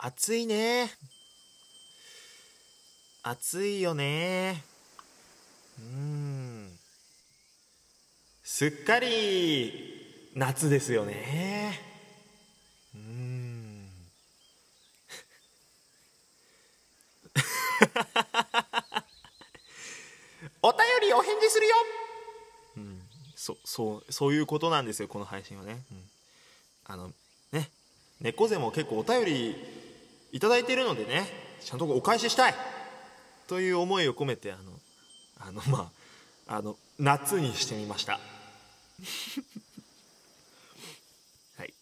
暑いね。暑いよね。うん。すっかり夏ですよね。うん。お便りお返事するよ、うん、そそうそういうことなんですよこの配信はね、うん、あのね。猫背も結構お便りいただいてるのでねちゃんとお返ししたい。という思いを込めてあのあのまああの夏にしてみました。はい。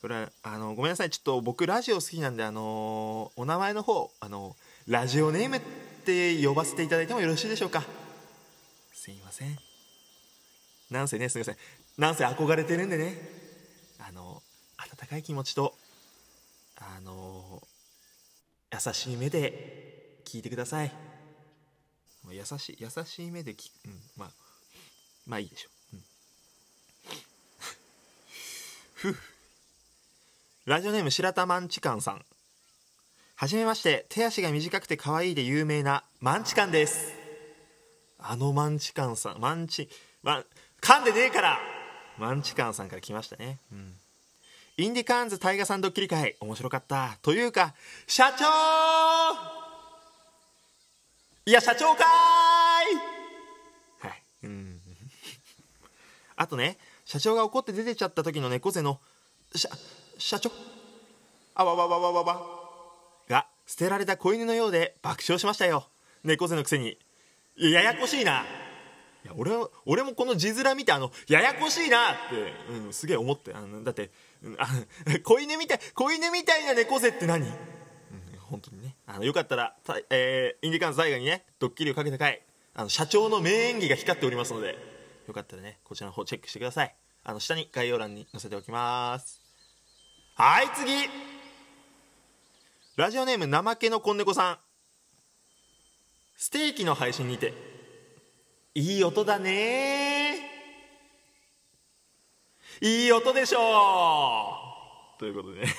これはあのごめんなさい。ちょっと僕ラジオ好きなんであのお名前の方あのラジオネームって呼ばせていただいてもよろしいでしょうか。すいません。なんせねすいません。なんせ憧れてるんでね。あの温かい気持ちとあの優しい目で聞いてください。優しい優しい目で聞く、うん、まあまあいいでしょう、うん、ふう。ラジオネーム白田マンチカンさん。はじめまして。手足が短くて可愛いで有名なマンチカンです。あのマンチカンさんマンチま噛んでねえから。マンチカンさんから来ましたね。うん。インディカーンズタイガさんドッキリ会面白かった。というか社長！いや社長かーい！はい。うん。あとね社長が怒って出てちゃった時の猫背の社社長？あわわわわわわが捨てられた子犬のようで爆笑しましたよ。猫背のくせに。ややこしいな。や俺は俺もこの字面見てあのややこしいなって、うん、すげえ思ってあのだって、うん、あ 子犬みたい子犬みたいな猫背って何、うん、本当にね。あのよかったら、たえーインディカンス大河にねドッキリをかけた回あの社長の名演技が光っておりますのでよかったらねこちらの方チェックしてください。あの下に概要欄に載せておきます。はい次!ラジオネーム怠けのこんねこさん。ステーキの配信にて。いい音だね。いい音でしょう。ということでね、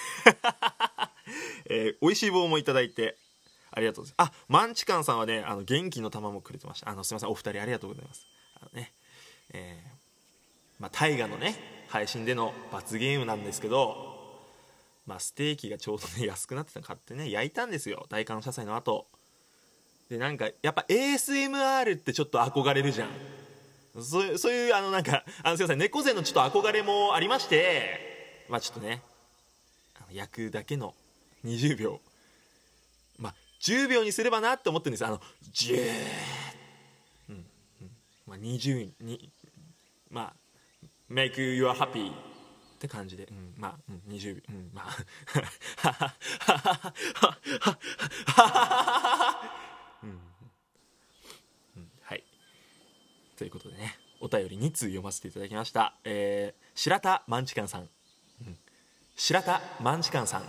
えー、美味しい棒もいただいてありがとうございます。あマンチカンさんはねあの元気の玉もくれてました。あのすいませんお二人ありがとうございます。あのねえー、まあ大河のね配信での罰ゲームなんですけどまあステーキがちょうどね安くなってたの買ってね焼いたんですよ。大感謝祭の後。でなんかやっぱ ASMR ってちょっと憧れるじゃん。そういうそういうあのなんかあのすいません猫背のちょっと憧れもありましてまあちょっとねあの焼くだけの20秒。まあ10秒にすればなって思ってるんですあのジュー。うん、うん、まあ20にまあ make you happy って感じで、うん、まあ、うん、20秒、うん、まあ、うん、うん、はい。ということでね、お便り2通読ませていただきました。えー、白田マンチカンさん、うん、白田マンチカンさん、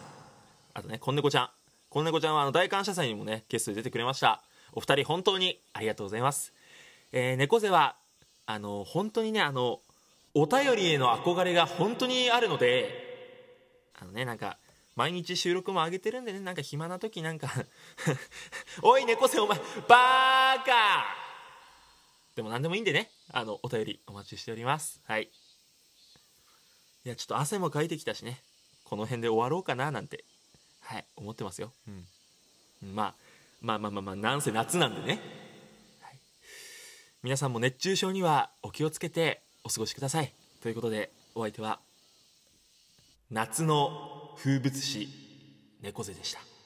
あとね、こんねこちゃん。こんねこちゃんはあの大感謝祭にもね、ゲストで出てくれました。お二人本当にありがとうございます。えー、猫背は、あの、本当にね、あの、お便りへの憧れが本当にあるのであのねなんか毎日収録も上げてるんでねなんか暇な時なんか おい猫背お前バーカでも何でもいいんでねあのお便りお待ちしております。はい。いやちょっと汗もかいてきたしねこの辺で終わろうかななんてはい思ってますよ、うん、まあまあまあまあまあなんせ夏なんでね、はい、皆さんも熱中症にはお気をつけてお過ごしください。ということでお相手は夏の風物詩猫背でした